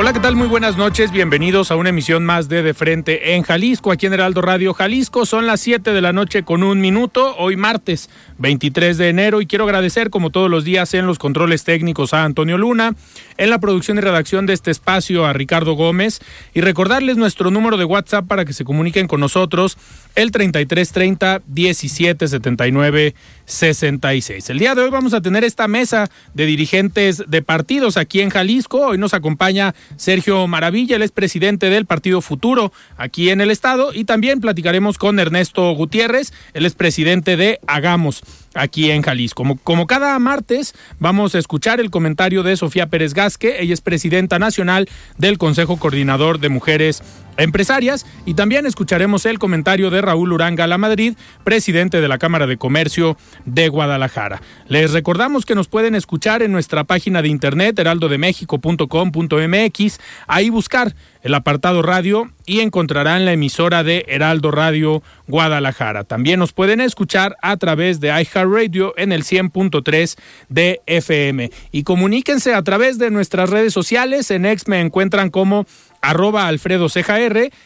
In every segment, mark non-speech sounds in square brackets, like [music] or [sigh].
Hola, ¿qué tal? Muy buenas noches. Bienvenidos a una emisión más de De Frente en Jalisco, aquí en Heraldo Radio Jalisco. Son las 7 de la noche con un minuto, hoy martes 23 de enero, y quiero agradecer, como todos los días, en los controles técnicos a Antonio Luna, en la producción y redacción de este espacio a Ricardo Gómez, y recordarles nuestro número de WhatsApp para que se comuniquen con nosotros, el 3330 1779 66. El día de hoy vamos a tener esta mesa de dirigentes de partidos aquí en Jalisco. Hoy nos acompaña Sergio Maravilla, el es presidente del Partido Futuro aquí en el estado y también platicaremos con Ernesto Gutiérrez, el es presidente de Hagamos aquí en Jalisco. Como, como, cada martes, vamos a escuchar el comentario de Sofía Pérez Gasque. Ella es presidenta nacional del Consejo Coordinador de Mujeres Empresarias. Y también escucharemos el comentario de Raúl Uranga La Madrid, presidente de la Cámara de Comercio de Guadalajara. Les recordamos que nos pueden escuchar en nuestra página de internet heraldodemexico.com.mx. Ahí buscar el apartado radio y encontrarán la emisora de Heraldo Radio Guadalajara. También nos pueden escuchar a través de iHeartRadio en el 100.3 de FM. Y comuníquense a través de nuestras redes sociales. En X me encuentran como arroba Alfredo Ceja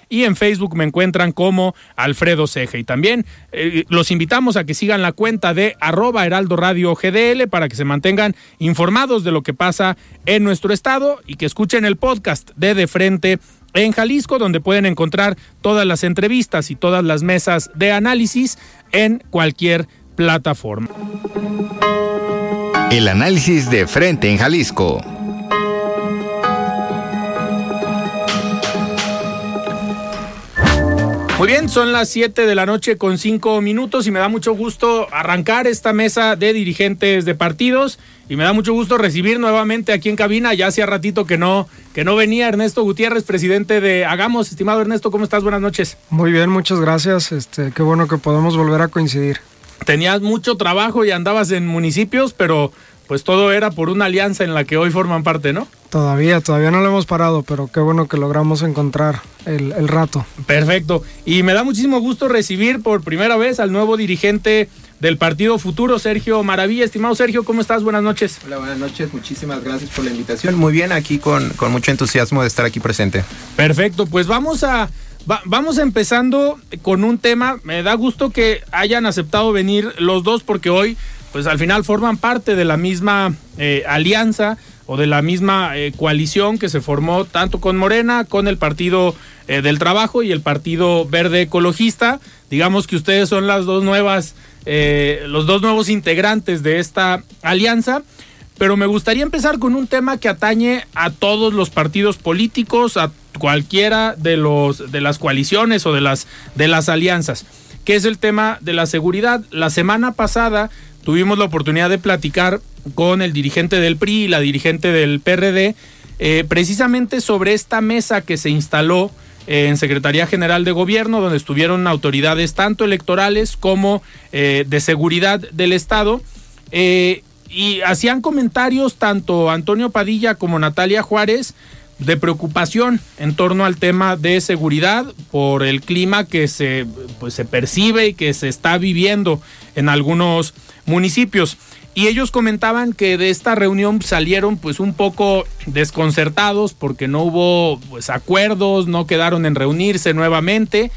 y en Facebook me encuentran como Alfredo Ceja. Y también eh, los invitamos a que sigan la cuenta de arroba Heraldo Radio GDL para que se mantengan informados de lo que pasa en nuestro estado y que escuchen el podcast de De Frente en Jalisco, donde pueden encontrar todas las entrevistas y todas las mesas de análisis en cualquier plataforma. El análisis de frente en Jalisco. Muy bien, son las 7 de la noche con 5 minutos y me da mucho gusto arrancar esta mesa de dirigentes de partidos y me da mucho gusto recibir nuevamente aquí en cabina, ya hacía ratito que no, que no venía Ernesto Gutiérrez, presidente de Hagamos. Estimado Ernesto, ¿cómo estás? Buenas noches. Muy bien, muchas gracias. Este, qué bueno que podemos volver a coincidir. Tenías mucho trabajo y andabas en municipios, pero pues todo era por una alianza en la que hoy forman parte, ¿no? Todavía, todavía no lo hemos parado, pero qué bueno que logramos encontrar el, el, rato. Perfecto. Y me da muchísimo gusto recibir por primera vez al nuevo dirigente del Partido Futuro, Sergio Maravilla. Estimado Sergio, ¿cómo estás? Buenas noches. Hola, buenas noches. Muchísimas gracias por la invitación. Muy bien, aquí con, con mucho entusiasmo de estar aquí presente. Perfecto, pues vamos a... Va, vamos empezando con un tema. Me da gusto que hayan aceptado venir los dos porque hoy pues al final forman parte de la misma eh, alianza o de la misma eh, coalición que se formó tanto con Morena, con el Partido eh, del Trabajo y el Partido Verde Ecologista. Digamos que ustedes son las dos nuevas, eh, los dos nuevos integrantes de esta alianza. Pero me gustaría empezar con un tema que atañe a todos los partidos políticos, a cualquiera de los de las coaliciones o de las de las alianzas, que es el tema de la seguridad. La semana pasada tuvimos la oportunidad de platicar con el dirigente del PRI y la dirigente del PRD, eh, precisamente sobre esta mesa que se instaló en Secretaría General de Gobierno, donde estuvieron autoridades tanto electorales como eh, de seguridad del Estado. Eh, y hacían comentarios tanto Antonio Padilla como Natalia Juárez de preocupación en torno al tema de seguridad por el clima que se, pues, se percibe y que se está viviendo en algunos municipios. Y ellos comentaban que de esta reunión salieron pues un poco desconcertados porque no hubo pues acuerdos, no quedaron en reunirse nuevamente.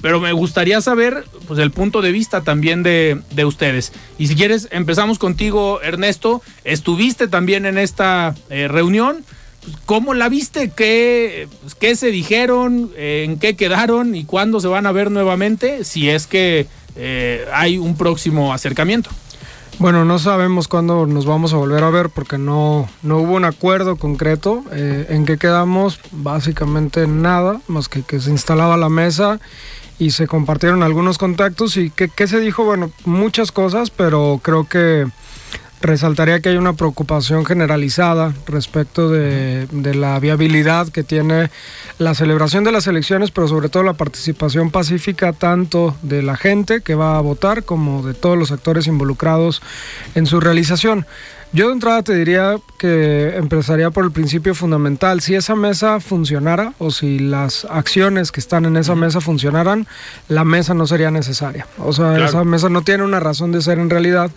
pero me gustaría saber pues, el punto de vista también de, de ustedes. Y si quieres, empezamos contigo, Ernesto. Estuviste también en esta eh, reunión. Pues, ¿Cómo la viste? ¿Qué, pues, ¿Qué se dijeron? ¿En qué quedaron? ¿Y cuándo se van a ver nuevamente? Si es que eh, hay un próximo acercamiento. Bueno, no sabemos cuándo nos vamos a volver a ver porque no, no hubo un acuerdo concreto. Eh, ¿En qué quedamos? Básicamente nada, más que que se instalaba la mesa y se compartieron algunos contactos. ¿Y qué, qué se dijo? Bueno, muchas cosas, pero creo que resaltaría que hay una preocupación generalizada respecto de, la viabilidad que tiene la celebración de las elecciones, pero sobre todo la participación pacífica tanto de la gente que va a votar como de todos los actores involucrados en su realización. Yo de entrada te diría que empezaría por el principio fundamental. Si esa mesa funcionara o si las acciones que están en esa mesa funcionaran, la mesa no sería necesaria. O sea, claro. esa mesa no tiene una razón de ser en realidad,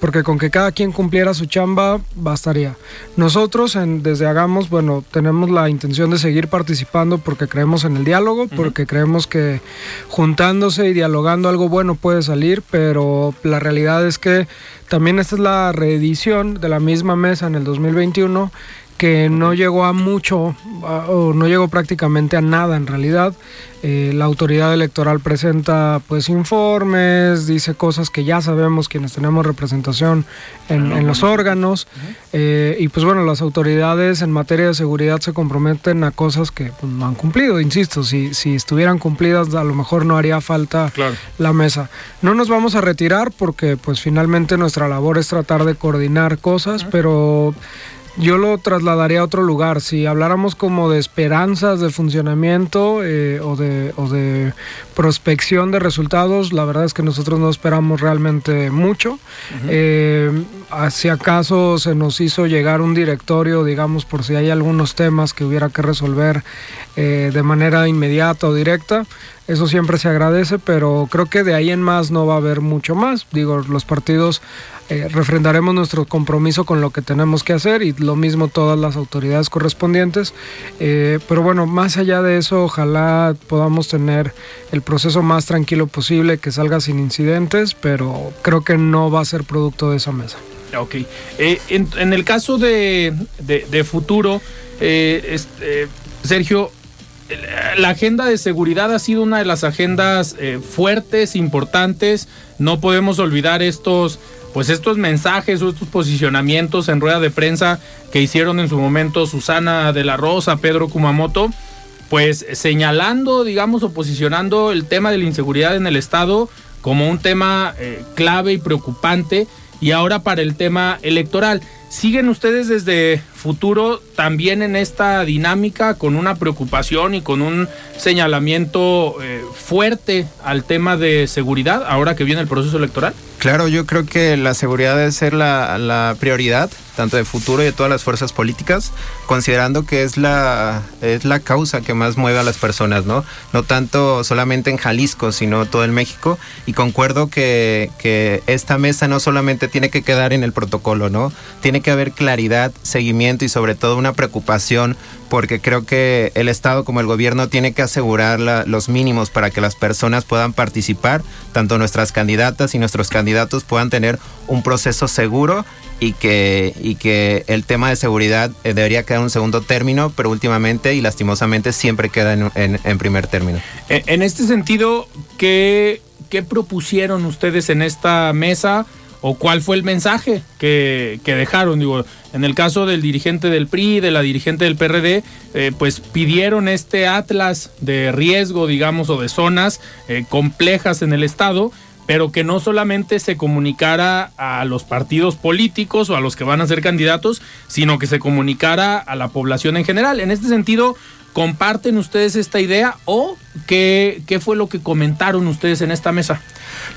porque con que cada quien cumpliera su chamba bastaría. Nosotros en, desde Hagamos, bueno, tenemos la intención de seguir participando porque creemos en el diálogo, porque uh -huh. creemos que juntándose y dialogando algo bueno puede salir, pero la realidad es que también esta es la reedición de la misma mesa en el 2021 que no llegó a mucho o no llegó prácticamente a nada en realidad. Eh, la autoridad electoral presenta pues informes, dice cosas que ya sabemos quienes tenemos representación en, en los órganos eh, y pues bueno, las autoridades en materia de seguridad se comprometen a cosas que pues, no han cumplido, insisto, si, si estuvieran cumplidas a lo mejor no haría falta claro. la mesa. No nos vamos a retirar porque pues finalmente nuestra labor es tratar de coordinar cosas, pero yo lo trasladaría a otro lugar. Si habláramos como de esperanzas de funcionamiento eh, o, de, o, de, prospección de resultados, la verdad es que nosotros no esperamos realmente mucho. Uh -huh. eh, si acaso se nos hizo llegar un directorio, digamos, por si hay algunos temas que hubiera que resolver eh, de manera inmediata o directa. Eso siempre se agradece, pero creo que de ahí en más no va a haber mucho más. Digo, los partidos eh, refrendaremos nuestro compromiso con lo que tenemos que hacer y lo mismo todas las autoridades correspondientes. Eh, pero bueno, más allá de eso, ojalá podamos tener el proceso más tranquilo posible, que salga sin incidentes, pero creo que no va a ser producto de esa mesa. Ok. Eh, en, en, el caso de, de, de futuro, este, Sergio, la agenda de seguridad ha sido una de las agendas eh, fuertes, importantes. No podemos olvidar estos, pues estos mensajes o estos posicionamientos en rueda de prensa que hicieron en su momento Susana de la Rosa, Pedro Kumamoto, pues señalando, digamos, o posicionando el tema de la inseguridad en el Estado como un tema eh, clave y preocupante. Y ahora para el tema electoral. ¿Siguen ustedes desde futuro también en esta dinámica con una preocupación y con un señalamiento eh, fuerte al tema de seguridad ahora que viene el proceso electoral? Claro, yo creo que la seguridad debe ser la, la, prioridad, tanto de futuro y de todas las fuerzas políticas, considerando que es la, es la causa que más mueve a las personas, ¿no? No tanto solamente en Jalisco, sino todo en México. Y concuerdo que, que esta mesa no solamente tiene que quedar en el protocolo, ¿no? Tiene que haber claridad, seguimiento y sobre todo una preocupación porque creo que el Estado como el gobierno tiene que asegurar la, los mínimos para que las personas puedan participar, tanto nuestras candidatas y nuestros candidatos puedan tener un proceso seguro y que, y que el tema de seguridad eh, debería quedar en un segundo término, pero últimamente y lastimosamente siempre queda en, en, primer término. En, en este sentido, ¿qué, ¿qué propusieron ustedes en esta mesa? o cuál fue el mensaje que, que, dejaron. Digo, en el caso del dirigente del PRI, de la dirigente del PRD, eh, pues pidieron este atlas de riesgo, digamos, o de zonas eh, complejas en el Estado, pero que no solamente se comunicara a los partidos políticos o a los que van a ser candidatos, sino que se comunicara a la población en general. En este sentido, ¿comparten ustedes esta idea o qué, qué fue lo que comentaron ustedes en esta mesa?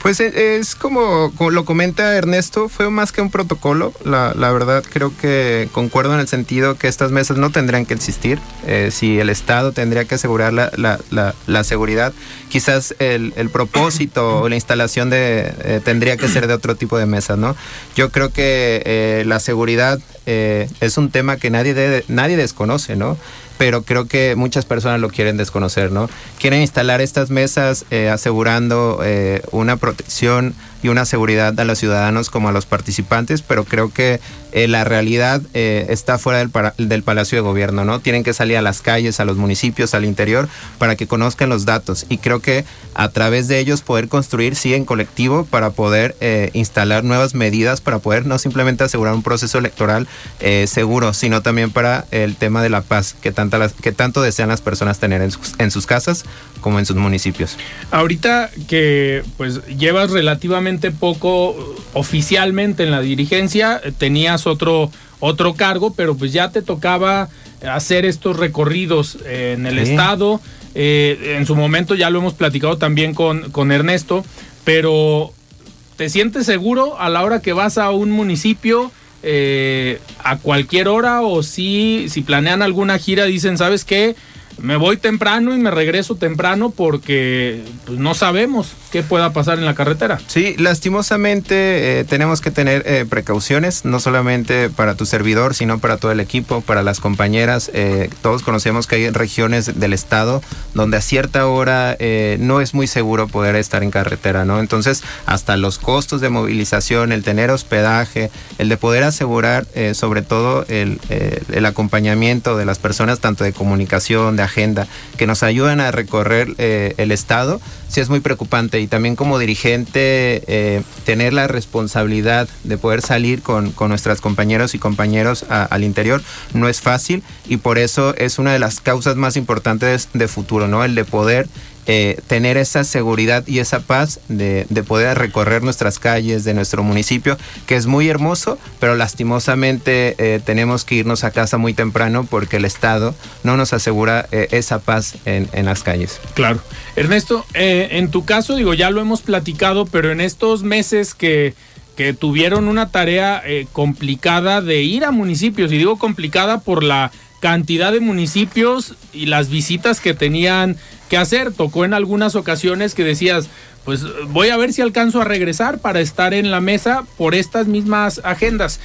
Pues es como, lo comenta Ernesto, fue más que un protocolo. La, la, verdad creo que concuerdo en el sentido que estas mesas no tendrían que existir. Eh, si el Estado tendría que asegurar la, la, la seguridad, quizás el, el, propósito o la instalación de eh, tendría que ser de otro tipo de mesas, ¿no? Yo creo que eh, la seguridad eh, es un tema que nadie, nadie desconoce, ¿no? Pero creo que muchas personas lo quieren desconocer, ¿no? quieren instalar estas mesas eh, asegurando eh, una protección y una seguridad a los ciudadanos como a los participantes, pero creo que eh, la realidad eh, está fuera del, del, Palacio de Gobierno, ¿no? Tienen que salir a las calles, a los municipios, al interior, para que conozcan los datos. Y creo que a través de ellos poder construir, sí, en colectivo, para poder eh, instalar nuevas medidas, para poder no simplemente asegurar un proceso electoral seguro, sino también para el tema de la paz que, tanta que tanto desean las personas tener en sus, en sus casas como en sus municipios. Ahorita que pues llevas relativamente poco oficialmente en la dirigencia, tenías otro otro cargo, pero pues ya te tocaba hacer estos recorridos en el estado. Eh, en su momento ya lo hemos platicado también con, con Ernesto, pero ¿te sientes seguro a la hora que vas a un municipio? Eh, a cualquier hora o si, si planean alguna gira dicen, ¿sabes qué? Me voy temprano y me regreso temprano porque pues, no sabemos qué pueda pasar en la carretera. Sí, lastimosamente eh, tenemos que tener eh, precauciones, no solamente para tu servidor, sino para todo el equipo, para las compañeras. Eh, todos conocemos que hay regiones del estado donde a cierta hora no es muy seguro poder estar en carretera, ¿no? Entonces, hasta los costos de movilización, el tener hospedaje, el de poder asegurar sobre todo el, el acompañamiento de las personas, tanto de comunicación, de agenda que nos ayudan a recorrer el Estado, sí es muy preocupante. Y también como dirigente, eh, tener la responsabilidad de poder salir con, con nuestras compañeros y compañeros al interior no es fácil y por eso es una de las causas más importantes de futuro, ¿no? El de poder eh, tener esa seguridad y esa paz de, poder recorrer nuestras calles de nuestro municipio, que es muy hermoso, pero lastimosamente eh, tenemos que irnos a casa muy temprano porque el Estado no nos asegura eh, esa paz en, las calles. Claro. Ernesto, en tu caso, digo, ya lo hemos platicado, pero en estos meses que que tuvieron una tarea complicada de ir a municipios, y digo complicada por la cantidad de municipios y las visitas que tenían que hacer. Tocó en algunas ocasiones que decías, pues voy a ver si alcanzo a regresar para estar en la mesa por estas mismas agendas.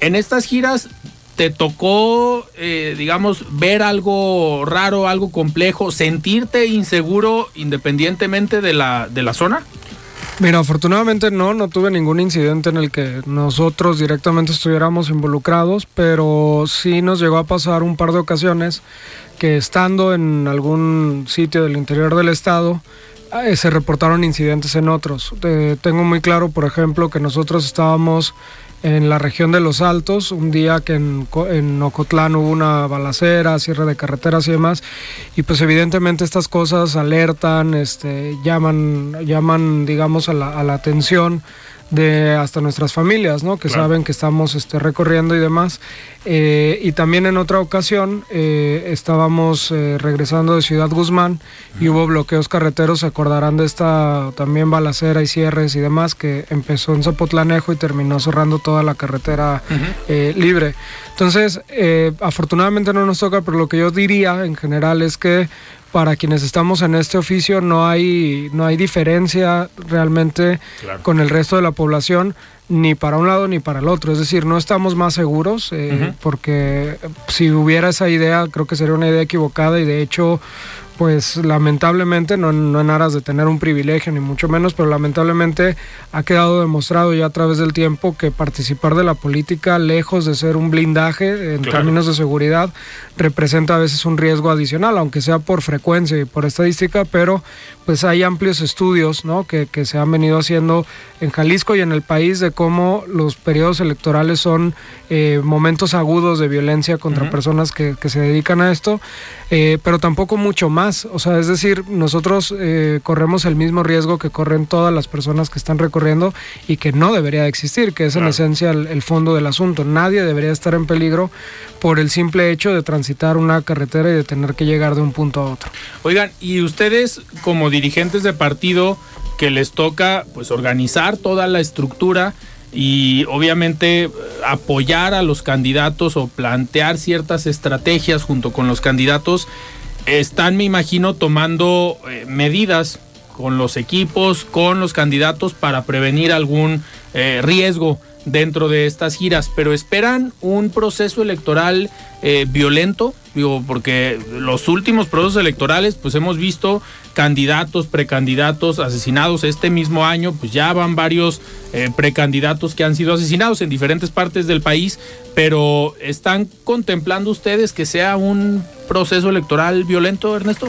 En estas giras te tocó, eh, digamos, ver algo raro, algo complejo, sentirte inseguro independientemente de la, de la zona? Mira, afortunadamente no, no tuve ningún incidente en el que nosotros directamente estuviéramos involucrados, pero sí nos llegó a pasar un par de ocasiones que estando en algún sitio del interior del estado, eh, se reportaron incidentes en otros. Eh, tengo muy claro, por ejemplo, que nosotros estábamos en la región de los Altos, un día que en, en Ocotlán hubo una balacera, cierre de carreteras y demás, y pues evidentemente estas cosas alertan, este, llaman, llaman digamos a la, a la atención de hasta nuestras familias, ¿no? Que saben que estamos este, recorriendo y demás. Eh, y también en otra ocasión eh, estábamos eh, regresando de Ciudad Guzmán y hubo bloqueos carreteros, se acordarán de esta también balacera y cierres y demás que empezó en Zapotlanejo y terminó cerrando toda la carretera libre. Entonces, afortunadamente no nos toca, pero lo que yo diría en general es que para quienes estamos en este oficio no hay, no hay diferencia realmente con el resto de la población ni para un lado ni para el otro. Es decir, no estamos más seguros eh, porque si hubiera esa idea creo que sería una idea equivocada y de hecho pues lamentablemente, no, en aras de tener un privilegio ni mucho menos, pero lamentablemente ha quedado demostrado ya a través del tiempo que participar de la política, lejos de ser un blindaje en términos de seguridad, representa a veces un riesgo adicional, aunque sea por frecuencia y por estadística, pero pues hay amplios estudios ¿no? que, que se han venido haciendo en Jalisco y en el país de cómo los periodos electorales son eh, momentos agudos de violencia contra personas que, que, se dedican a esto, eh, pero tampoco mucho más. O sea, es decir, nosotros eh, corremos el mismo riesgo que corren todas las personas que están recorriendo y que no debería de existir, que es en esencia el, fondo del asunto. Nadie debería estar en peligro por el simple hecho de transitar una carretera y de tener que llegar de un punto a otro. Oigan, y ustedes como dirigentes de partido que les toca pues organizar toda la estructura, y obviamente apoyar a los candidatos o plantear ciertas estrategias junto con los candidatos, están, me imagino, tomando eh, medidas con los equipos, con los candidatos para prevenir algún eh, riesgo dentro de estas giras, pero esperan un proceso electoral eh, violento, digo, porque los últimos procesos electorales, pues hemos visto candidatos, precandidatos asesinados este mismo año, pues ya van varios eh, precandidatos que han sido asesinados en diferentes partes del país, pero ¿están contemplando ustedes que sea un proceso electoral violento, Ernesto?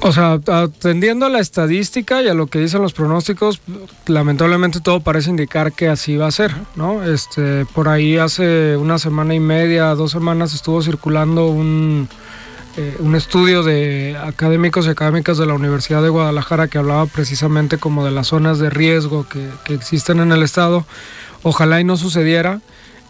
O sea, atendiendo a la estadística y a lo que dicen los pronósticos, lamentablemente todo parece indicar que así va a ser, ¿no? Este, por ahí hace una semana y media, dos semanas estuvo circulando un, eh, un estudio de académicos y académicas de la Universidad de Guadalajara que hablaba precisamente como de las zonas de riesgo que, que existen en el estado. Ojalá y no sucediera.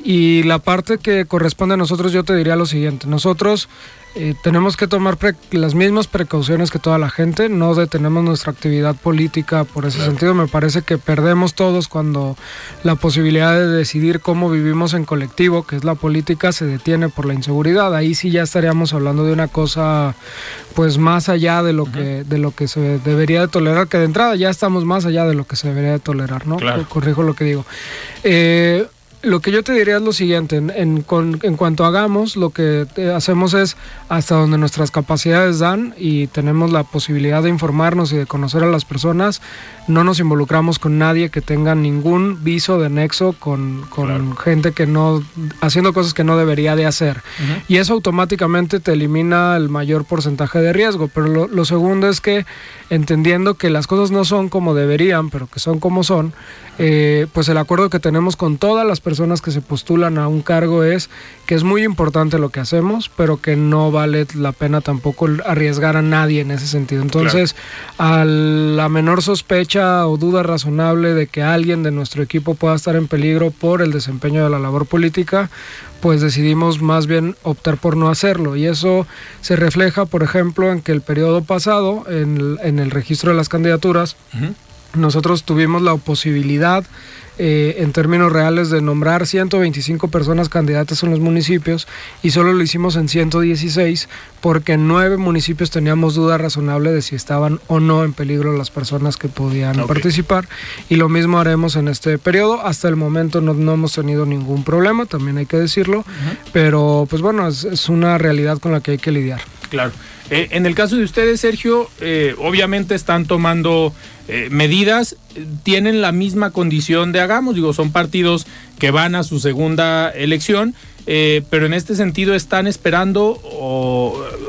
Y la parte que corresponde a nosotros, yo te diría lo siguiente. Nosotros eh, tenemos que tomar las mismas precauciones que toda la gente, no detenemos nuestra actividad política por ese sentido. Me parece que perdemos todos cuando la posibilidad de decidir cómo vivimos en colectivo, que es la política, se detiene por la inseguridad. Ahí sí ya estaríamos hablando de una cosa pues más allá de lo que de lo que se debería de tolerar, que de entrada ya estamos más allá de lo que se debería de tolerar, ¿no? Corrijo lo que digo. Eh, lo que yo te diría es lo siguiente, en, en, cuanto hagamos, lo que hacemos es hasta donde nuestras capacidades dan y tenemos la posibilidad de informarnos y de conocer a las personas, no nos involucramos con nadie que tenga ningún viso de nexo con, gente que no, haciendo cosas que no debería de hacer. Y eso automáticamente te elimina el mayor porcentaje de riesgo. Pero lo, lo segundo es que entendiendo que las cosas no son como deberían, pero que son como son, eh, pues el acuerdo que tenemos con todas las personas que se postulan a un cargo es que es muy importante lo que hacemos, pero que no vale la pena tampoco arriesgar a nadie en ese sentido. Entonces, a la menor sospecha o duda razonable de que alguien de nuestro equipo pueda estar en peligro por el desempeño de la labor política, pues decidimos más bien optar por no hacerlo. Y eso se refleja, por ejemplo, en que el periodo pasado, en el, registro de las candidaturas, nosotros tuvimos la posibilidad eh, en términos reales de nombrar 125 personas candidatas en los municipios y solo lo hicimos en 116 porque en nueve municipios teníamos duda razonable de si estaban o no en peligro las personas que podían participar y lo mismo haremos en este periodo. Hasta el momento no, hemos tenido ningún problema, también hay que decirlo, pero pues bueno, es una realidad con la que hay que lidiar. Claro. Eh, en el caso de ustedes, Sergio, eh, obviamente están tomando eh, medidas, tienen la misma condición de Hagamos, digo, son partidos que van a su segunda elección, pero en este sentido están esperando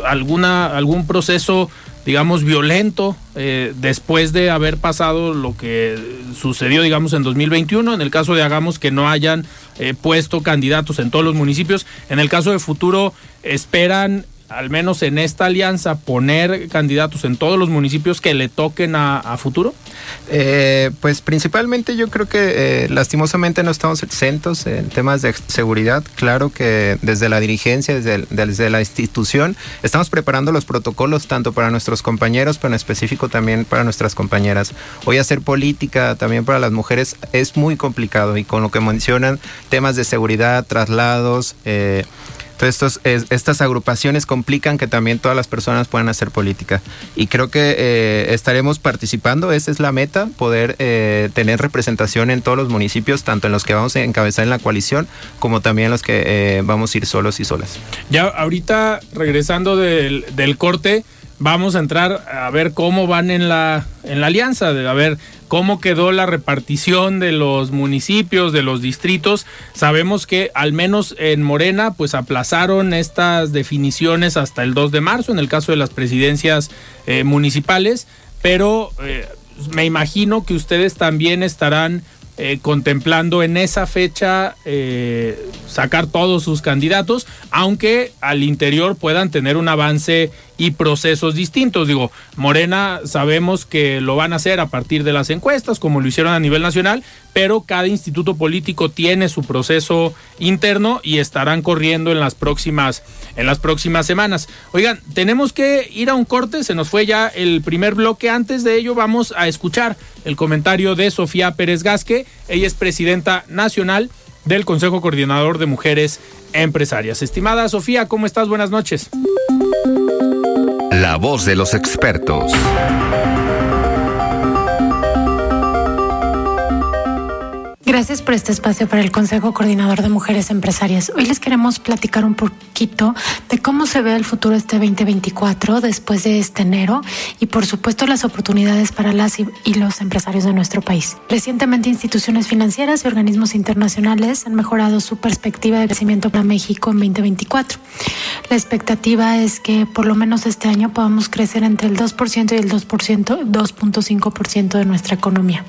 alguna, algún proceso digamos, violento después de haber pasado lo que sucedió, digamos, en 2021. En el caso de Hagamos que no hayan puesto candidatos en todos los municipios. En el caso de Futuro, esperan al menos en esta alianza, poner candidatos en todos los municipios que le toquen a, futuro? Eh, pues principalmente yo creo que eh, lastimosamente no estamos exentos en temas de seguridad. Claro que desde la dirigencia, desde, desde la institución, estamos preparando los protocolos tanto para nuestros compañeros, pero en específico también para nuestras compañeras. Hoy hacer política también para las mujeres es muy complicado y con lo que mencionan temas de seguridad, traslados, eh, entonces, estas agrupaciones complican que también todas las personas puedan hacer política. Y creo que eh, estaremos participando, esa es la meta, poder eh, tener representación en todos los municipios, tanto en los que vamos a encabezar en la coalición, como también en los que eh, vamos a ir solos y solas. Ya ahorita, regresando del, corte, vamos a entrar a ver cómo van en la, en la alianza, de a ver cómo quedó la repartición de los municipios, de los distritos. Sabemos que al menos en Morena, pues aplazaron estas definiciones hasta el 2 de marzo, en el caso de las presidencias eh, municipales, pero eh, me imagino que ustedes también estarán eh, contemplando en esa fecha sacar todos sus candidatos, aunque al interior puedan tener un avance y procesos distintos. Digo, Morena sabemos que lo van a hacer a partir de las encuestas, como lo hicieron a nivel nacional, pero cada instituto político tiene su proceso interno y estarán corriendo en las próximas, en las próximas semanas. Oigan, tenemos que ir a un corte, se nos fue ya el primer bloque. Antes de ello, vamos a escuchar el comentario de Sofía Pérez Gasque. Ella es presidenta nacional del Consejo Coordinador de Mujeres Empresarias. Estimada Sofía, ¿cómo estás? Buenas noches. La voz de los expertos. Gracias por este espacio para el Consejo Coordinador de Mujeres Empresarias. Hoy les queremos platicar un poquito de cómo se ve el futuro este 2024 después de este enero y por supuesto las oportunidades para las y los empresarios de nuestro país. Recientemente instituciones financieras y organismos internacionales han mejorado su perspectiva de crecimiento para México en 2024. La expectativa es que por lo menos este año podamos crecer entre el 2% y el 2%, 2.5% de nuestra economía.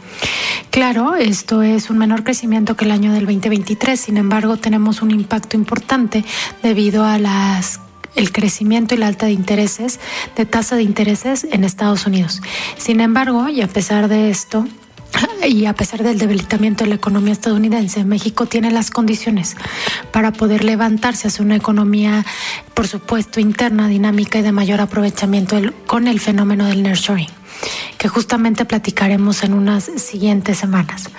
Claro, esto es un menor crecimiento que el año del 2023, sin embargo tenemos un impacto importante debido a las el crecimiento y la alta de intereses, de tasa de intereses en Estados Unidos. Sin embargo, y a pesar de esto, y a pesar del debilitamiento de la economía estadounidense, México tiene las condiciones para poder levantarse hacia una economía, por supuesto, interna, dinámica y de mayor aprovechamiento con el fenómeno del nearshoring que justamente platicaremos en unas siguientes semanas.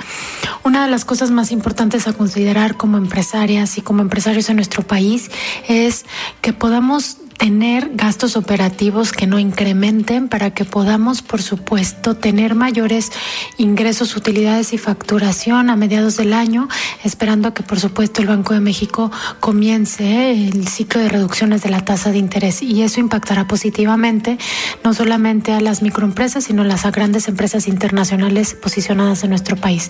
Una de las cosas más importantes a considerar como empresarias y como empresarios en nuestro país es que podamos tener gastos operativos que no incrementen para que podamos, por supuesto, tener mayores ingresos, utilidades y facturación a mediados del año, esperando que, por supuesto, el Banco de México comience el ciclo de reducciones de la tasa de interés y eso impactará positivamente no solamente a las microempresas, sino a las grandes empresas internacionales posicionadas en nuestro país.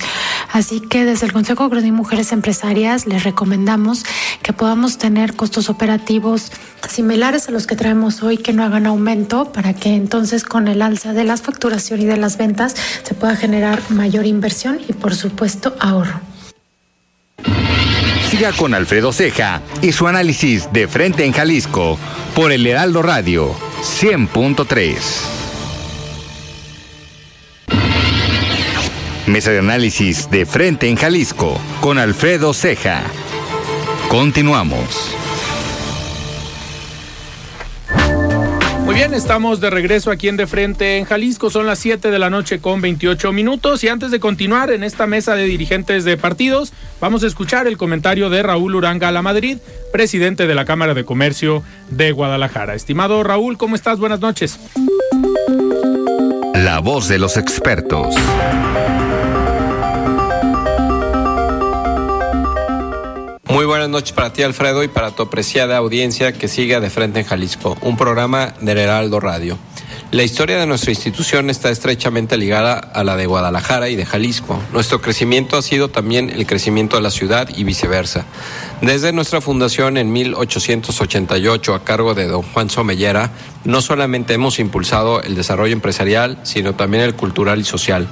Así que desde el Consejo de Mujeres Empresarias les recomendamos que podamos tener costos operativos similares a los que traemos hoy que no hagan aumento para que entonces con el alza de las facturación y de las ventas se pueda generar mayor inversión y por supuesto ahorro. Siga con Alfredo Ceja y su análisis de frente en Jalisco por el Heraldo Radio 100.3. Mesa de análisis de frente en Jalisco con Alfredo Ceja. Continuamos. Bien, estamos de regreso aquí en De Frente en Jalisco. Son las 7 de la noche con 28 minutos. Y antes de continuar en esta mesa de dirigentes de partidos, vamos a escuchar el comentario de Raúl Uranga La Madrid, presidente de la Cámara de Comercio de Guadalajara. Estimado Raúl, ¿cómo estás? Buenas noches. La voz de los expertos. Muy buenas noches para ti, Alfredo, y para tu apreciada audiencia que sigue de frente en Jalisco, un programa del Heraldo Radio. La historia de nuestra institución está estrechamente ligada a la de Guadalajara y de Jalisco. Nuestro crecimiento ha sido también el crecimiento de la ciudad y viceversa. Desde nuestra fundación en 1888 a cargo de don Juan Somellera, no solamente hemos impulsado el desarrollo empresarial, sino también el cultural y social.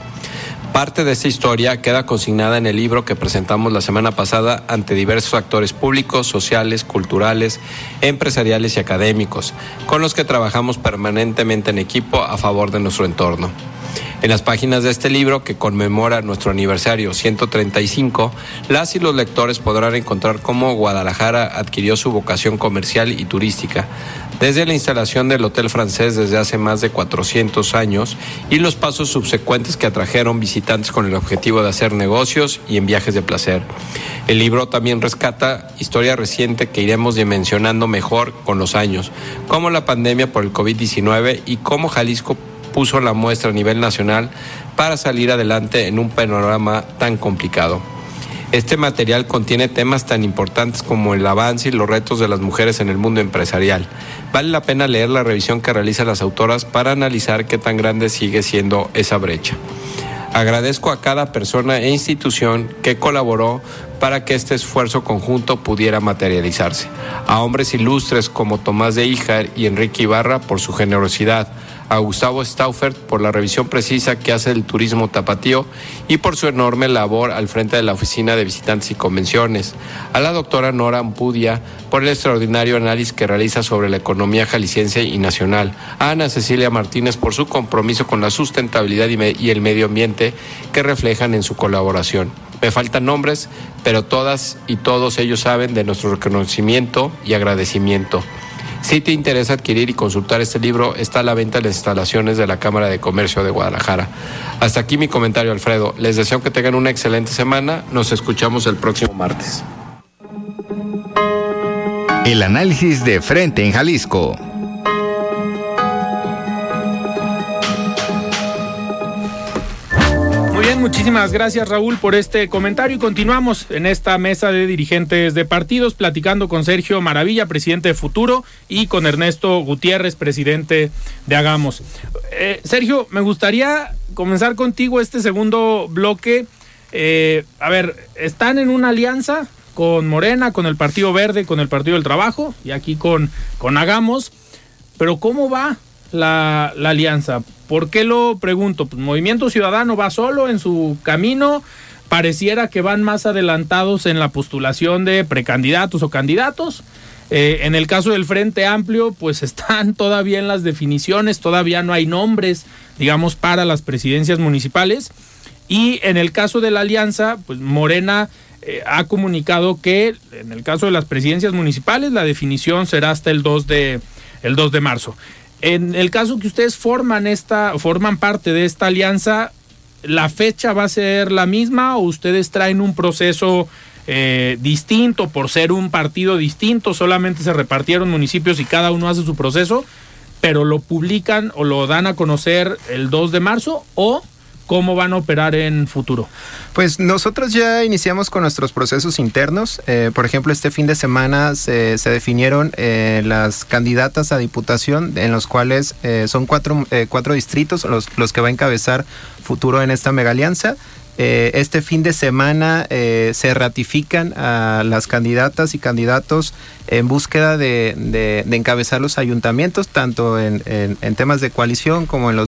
Parte de esta historia queda consignada en el libro que presentamos la semana pasada ante diversos actores públicos, sociales, culturales, empresariales y académicos, con los que trabajamos permanentemente en equipo a favor de nuestro entorno. En las páginas de este libro, que conmemora nuestro aniversario 135, las y los lectores podrán encontrar cómo Guadalajara adquirió su vocación comercial y turística, desde la instalación del Hotel Francés desde hace más de 400 años y los pasos subsecuentes que atrajeron visitantes con el objetivo de hacer negocios y en viajes de placer. El libro también rescata historia reciente que iremos dimensionando mejor con los años, como la pandemia por el COVID-19 y cómo Jalisco puso la muestra a nivel nacional para salir adelante en un panorama tan complicado. Este material contiene temas tan importantes como el avance y los retos de las mujeres en el mundo empresarial. Vale la pena leer la revisión que realizan las autoras para analizar qué tan grande sigue siendo esa brecha. Agradezco a cada persona e institución que colaboró para que este esfuerzo conjunto pudiera materializarse. A hombres ilustres como Tomás de Híjar y Enrique Ibarra por su generosidad, a Gustavo Staufert por la revisión precisa que hace del turismo tapatío y por su enorme labor al frente de la Oficina de Visitantes y Convenciones, a la doctora Nora Ampudia por el extraordinario análisis que realiza sobre la economía jalisciense y nacional, a Ana Cecilia Martínez por su compromiso con la sustentabilidad y el medio ambiente que reflejan en su colaboración. Me faltan nombres, pero todas y todos ellos saben de nuestro reconocimiento y agradecimiento. Si te interesa adquirir y consultar este libro, está a la venta en las instalaciones de la Cámara de Comercio de Guadalajara. Hasta aquí mi comentario, Alfredo. Les deseo que tengan una excelente semana. Nos escuchamos el próximo martes. El análisis de frente en Jalisco. Bien, muchísimas gracias Raúl por este comentario y continuamos en esta mesa de dirigentes de partidos platicando con Sergio Maravilla, presidente de Futuro, y con Ernesto Gutiérrez, presidente de Hagamos. Eh, Sergio, me gustaría comenzar contigo este segundo bloque. Eh, a ver, están en una alianza con Morena, con el Partido Verde, con el Partido del Trabajo y aquí con, con Hagamos, pero ¿cómo va la, alianza? ¿Por qué lo pregunto? Pues Movimiento Ciudadano va solo en su camino. Pareciera que van más adelantados en la postulación de precandidatos o candidatos. Eh, en el caso del Frente Amplio, pues [laughs] están todavía en las definiciones, todavía no hay nombres, digamos, para las presidencias municipales. Y en el caso de la alianza, pues Morena eh, ha comunicado que en el caso de las presidencias municipales, la definición será hasta el 2 de, el 2 de marzo. En el caso que ustedes forman esta, forman parte de esta alianza, ¿la fecha va a ser la misma o ustedes traen un proceso eh, distinto por ser un partido distinto? Solamente se repartieron municipios y cada uno hace su proceso, pero lo publican o lo dan a conocer el 2 de marzo o cómo van a operar en futuro? Pues nosotros ya iniciamos con nuestros procesos internos. Eh, por ejemplo, este fin de semana se, definieron eh, las candidatas a diputación, en los cuales eh, son cuatro, cuatro distritos los, los que va a encabezar futuro en esta mega alianza. este fin de semana se ratifican a las candidatas y candidatos en búsqueda de, encabezar los ayuntamientos, tanto en, en temas de coalición como en los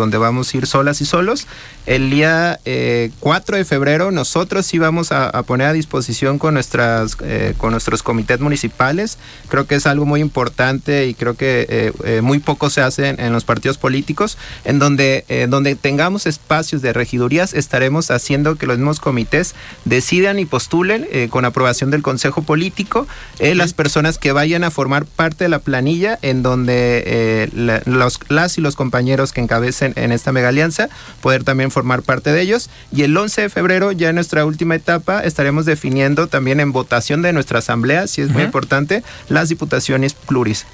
Donde vamos a ir solas y solos. El día 4 eh, de febrero nosotros íbamos a, a poner a disposición con, nuestras, eh, con nuestros comités municipales. Creo que es algo muy importante y creo que eh, muy poco se hace en, los partidos políticos, en donde, donde tengamos espacios de regidurías, estaremos haciendo que los mismos comités decidan y postulen con aprobación del Consejo Político las personas que vayan a formar parte de la planilla en donde los, las y los compañeros que encabezan en, esta mega alianza, poder también formar parte de ellos. Y el 11 de febrero, ya en nuestra última etapa, estaremos definiendo también en votación de nuestra asamblea, si es muy importante, las diputaciones pluris.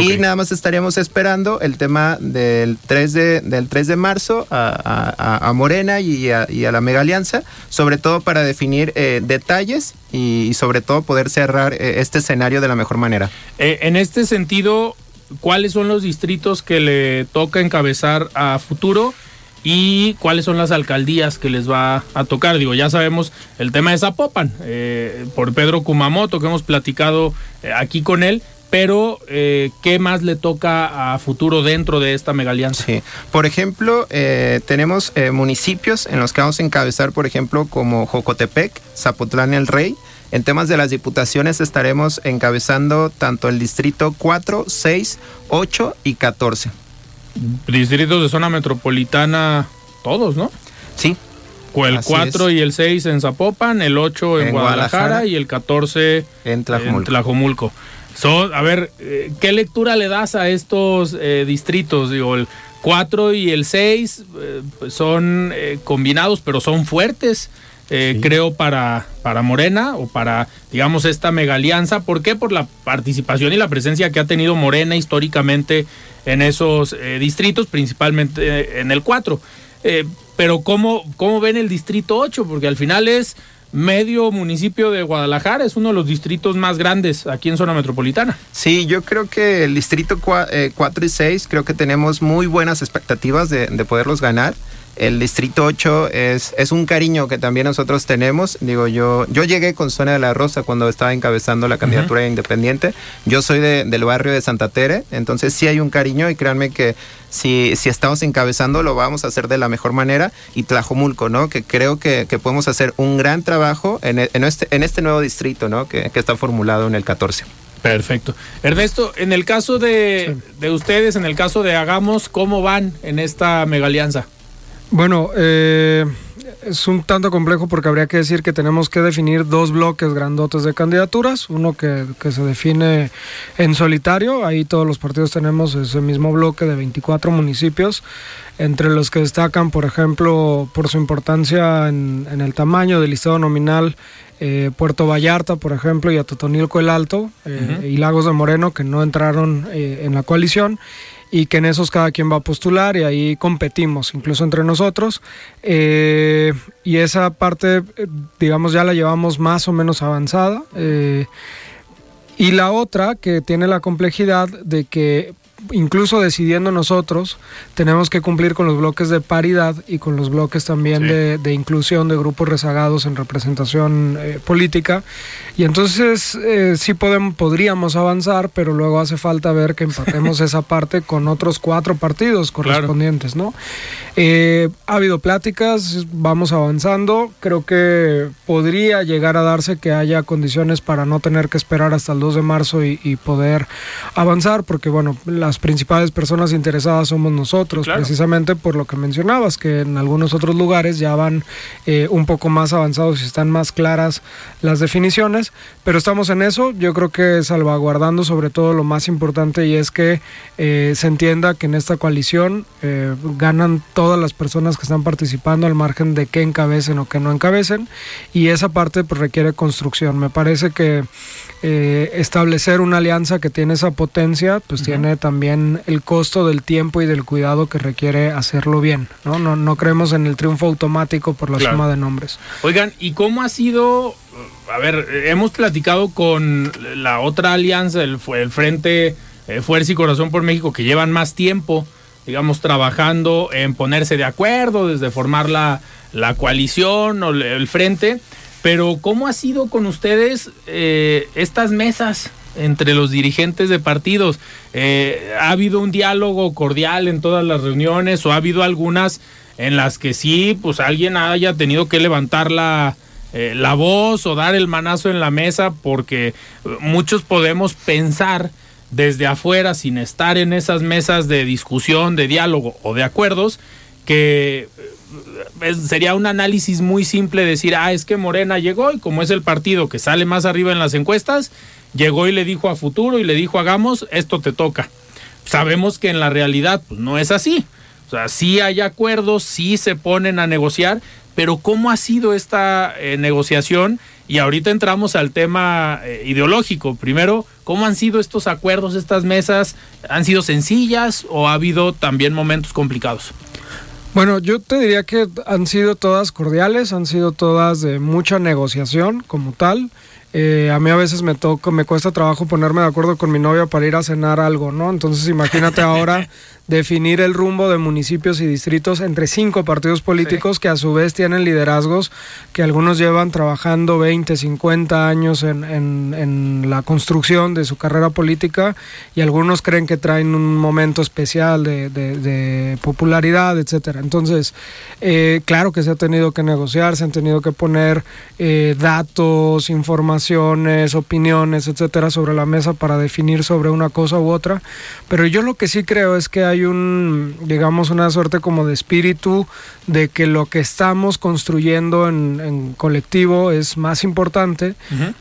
Y nada más estaríamos esperando el tema del 3 de, del 3 de marzo a, Morena y a, la Mega Alianza, sobre todo para definir eh, detalles y, sobre todo poder cerrar eh, este escenario de la mejor manera. Eh, en este sentido, cuáles son los distritos que le toca encabezar a futuro y cuáles son las alcaldías que les va a tocar. Digo, ya sabemos el tema de Zapopan, eh, por Pedro Kumamoto, que hemos platicado eh, aquí con él, pero eh, ¿qué más le toca a futuro dentro de esta megalianza? Sí, por ejemplo, tenemos municipios en los que vamos a encabezar, por ejemplo, como Jocotepec, Zapotlán el Rey, en temas de las diputaciones estaremos encabezando tanto el distrito 4, 6, 8 y 14. Distritos de zona metropolitana, todos, ¿no? Sí. El 4 y el 6 en Zapopan, el 8 en, Guadalajara, y el 14 en Tlajomulco. a ver, eh, ¿qué lectura le das a estos eh, distritos? Digo, el 4 y el 6 eh, pues son combinados, pero son fuertes. Eh, creo, para, para Morena o para, digamos, esta mega alianza. ¿Por qué? Por la participación y la presencia que ha tenido Morena históricamente en esos eh, distritos, principalmente eh, en el 4. pero ¿cómo, ¿cómo ven el distrito 8? Porque al final es medio municipio de Guadalajara, es uno de los distritos más grandes aquí en zona metropolitana. Sí, yo creo que el distrito 4 eh, y 6, creo que tenemos muy buenas expectativas de, de poderlos ganar el Distrito 8 es, es un cariño que también nosotros tenemos. Digo, yo, yo llegué con Sonia de la Rosa cuando estaba encabezando la candidatura independiente. Yo soy del barrio de Santa Tere, entonces sí hay un cariño y créanme que si, si estamos encabezando lo vamos a hacer de la mejor manera. Y Tlajomulco, ¿no? Que creo que, podemos hacer un gran trabajo en, en, este, en este nuevo distrito, ¿no? Que, está formulado en el 14. Perfecto. Ernesto, en el caso de, de ustedes, en el caso de Hagamos, ¿cómo van en esta mega alianza? Bueno, eh, es un tanto complejo porque habría que decir que tenemos que definir dos bloques grandotes de candidaturas, uno que, se define en solitario, ahí todos los partidos tenemos ese mismo bloque de 24 municipios, entre los que destacan, por ejemplo, por su importancia en, el tamaño del listado nominal, eh, Puerto Vallarta, por ejemplo, y Atotonilco el Alto, eh, y Lagos de Moreno, que no entraron en la coalición y que en esos cada quien va a postular y ahí competimos, incluso entre nosotros. Eh, y esa parte, digamos, ya la llevamos más o menos avanzada. Eh, y la otra que tiene la complejidad de que incluso decidiendo nosotros, tenemos que cumplir con los bloques de paridad y con los bloques también de, inclusión de grupos rezagados en representación eh, política. Y entonces eh, sí podemos, podríamos avanzar, pero luego hace falta ver que empatemos esa parte con otros cuatro partidos correspondientes, ¿no? Eh, ha habido pláticas, vamos avanzando. Creo que podría llegar a darse que haya condiciones para no tener que esperar hasta el 2 de marzo y, y poder avanzar, porque bueno, la las principales personas interesadas somos nosotros, precisamente por lo que mencionabas, que en algunos otros lugares ya van eh, un poco más avanzados y están más claras las definiciones, pero estamos en eso, yo creo que salvaguardando sobre todo lo más importante y es que eh, se entienda que en esta coalición eh, ganan todas las personas que están participando al margen de que encabecen o que no encabecen y esa parte pues, requiere construcción. Me parece que establecer una alianza que tiene esa potencia, pues tiene también el costo del tiempo y del cuidado que requiere hacerlo bien. No, no, no creemos en el triunfo automático por la suma de nombres. Oigan, ¿y cómo ha sido? A ver, hemos platicado con la otra alianza, el, el Frente eh, Fuerza y Corazón por México, que llevan más tiempo, digamos, trabajando en ponerse de acuerdo, desde formar la, la coalición o el frente. Pero ¿cómo ha sido con ustedes eh, estas mesas? Entre los dirigentes de partidos. Eh, ¿Ha habido un diálogo cordial en todas las reuniones o ha habido algunas en las que sí, pues alguien haya tenido que levantar la, eh, la voz o dar el manazo en la mesa? Porque muchos podemos pensar desde afuera, sin estar en esas mesas de discusión, de diálogo o de acuerdos, que eh, sería un análisis muy simple decir, ah, es que Morena llegó y como es el partido que sale más arriba en las encuestas, llegó y le dijo a futuro y le dijo hagamos, esto te toca. Sabemos que en la realidad pues, no es así. O sea, sí hay acuerdos, sí se ponen a negociar, pero ¿cómo ha sido esta eh, negociación? Y ahorita entramos al tema eh, ideológico. Primero, ¿cómo han sido estos acuerdos, estas mesas? ¿Han sido sencillas o ha habido también momentos complicados? Bueno, yo te diría que han sido todas cordiales, han sido todas de mucha negociación como tal. Eh, a mí a veces me toca, me cuesta trabajo ponerme de acuerdo con mi novia para ir a cenar algo, ¿no? Entonces imagínate ahora [laughs] definir el rumbo de municipios y distritos entre cinco partidos políticos que a su vez tienen liderazgos que algunos llevan trabajando 20, 50 años en, en, la construcción de su carrera política y algunos creen que traen un momento especial de, de, popularidad, etcétera. Entonces, eh, claro que se ha tenido que negociar, se han tenido que poner eh, datos, informaciones, opiniones, etcétera, sobre la mesa para definir sobre una cosa u otra. Pero yo lo que sí creo es que hay hay un, digamos, una suerte como de espíritu de que lo que estamos construyendo en, colectivo es más importante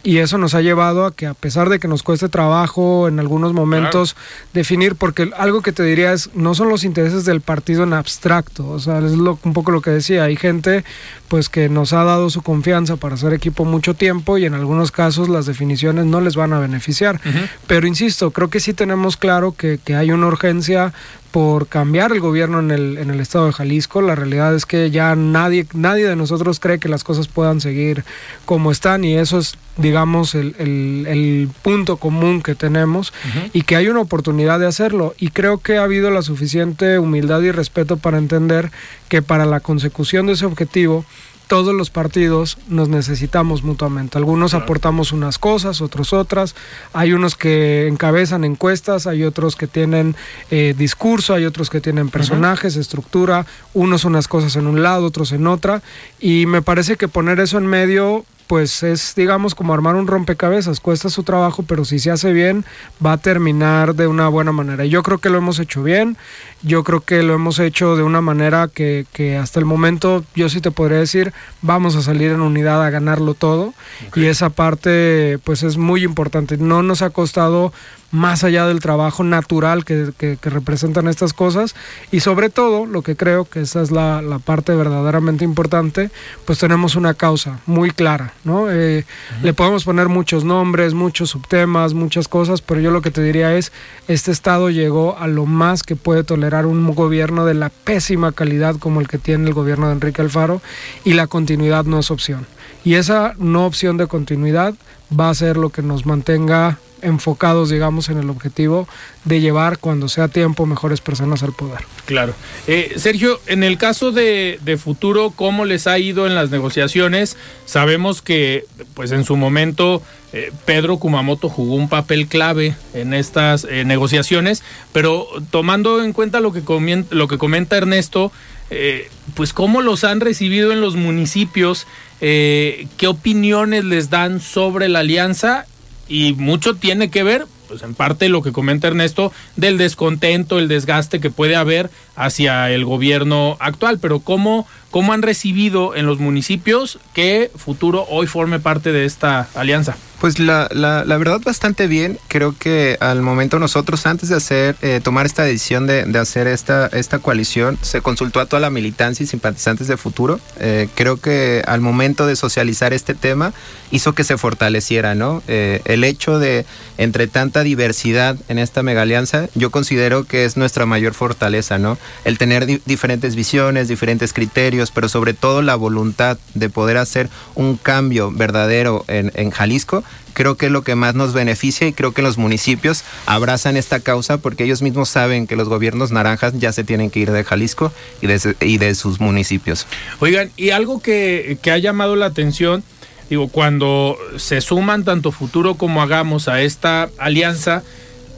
y eso nos ha llevado a que a pesar de que nos cueste trabajo en algunos momentos definir, porque algo que te diría es, no son los intereses del partido en abstracto, o sea, es un poco lo que decía, hay gente pues que nos ha dado su confianza para hacer equipo mucho tiempo y en algunos casos las definiciones no les van a beneficiar. Pero insisto, creo que sí tenemos claro que, que hay una urgencia por cambiar el gobierno en el, en el estado de Jalisco. La realidad es que ya nadie, nadie de nosotros cree que las cosas puedan seguir como están y eso es, digamos, el, el, el punto común que tenemos y que hay una oportunidad de hacerlo. Y creo que ha habido la suficiente humildad y respeto para entender que para la consecución de ese objetivo, todos los partidos nos necesitamos mutuamente. Algunos aportamos unas cosas, otros otras. Hay unos que encabezan encuestas, hay otros que tienen eh, discurso, hay otros que tienen personajes, estructura, unos unas cosas en un lado, otros en otra. Y me parece que poner eso en medio pues es, digamos, como armar un rompecabezas. Cuesta su trabajo, pero si se hace bien, va a terminar de una buena manera. Y yo creo que lo hemos hecho bien. Yo creo que lo hemos hecho de una manera que, que hasta el momento, yo sí te podría decir, vamos a salir en unidad a ganarlo todo. Y esa parte, pues es muy importante. No nos ha costado más allá del trabajo natural que, que, que, representan estas cosas y sobre todo lo que creo que esa es la, la parte verdaderamente importante pues tenemos una causa muy clara no eh, uh -huh. le podemos poner muchos nombres muchos subtemas muchas cosas pero yo lo que te diría es este estado llegó a lo más que puede tolerar un gobierno de la pésima calidad como el que tiene el gobierno de Enrique Alfaro y la continuidad no es opción. Y esa no opción de continuidad va a ser lo que nos mantenga enfocados, digamos, en el objetivo de llevar, cuando sea tiempo, mejores personas al poder. Claro. Eh, Sergio, en el caso de, de, futuro, ¿cómo les ha ido en las negociaciones? Sabemos que, pues en su momento, eh, Pedro Kumamoto jugó un papel clave en estas eh, negociaciones, pero tomando en cuenta lo que, comenta, lo que comenta Ernesto, pues cómo los han recibido en los municipios, qué opiniones les dan sobre la alianza y mucho tiene que ver, pues en parte lo que comenta Ernesto, del descontento, el desgaste que puede haber hacia el gobierno actual, pero cómo, cómo han recibido en los municipios que Futuro hoy forme parte de esta alianza. Pues la, la, la, verdad bastante bien. Creo que al momento nosotros antes de hacer eh, tomar esta decisión de, de, hacer esta, esta coalición se consultó a toda la militancia y simpatizantes de futuro. Eh, creo que al momento de socializar este tema hizo que se fortaleciera, ¿no? Eh, el hecho de entre tanta diversidad en esta mega alianza, yo considero que es nuestra mayor fortaleza, ¿no? El tener di diferentes visiones, diferentes criterios, pero sobre todo la voluntad de poder hacer un cambio verdadero en, en Jalisco creo que es lo que más nos beneficia y creo que los municipios abrazan esta causa porque ellos mismos saben que los gobiernos naranjas ya se tienen que ir de Jalisco y de, y de sus municipios. Oigan, y algo que, que ha llamado la atención, digo, cuando se suman tanto Futuro como Hagamos a esta alianza,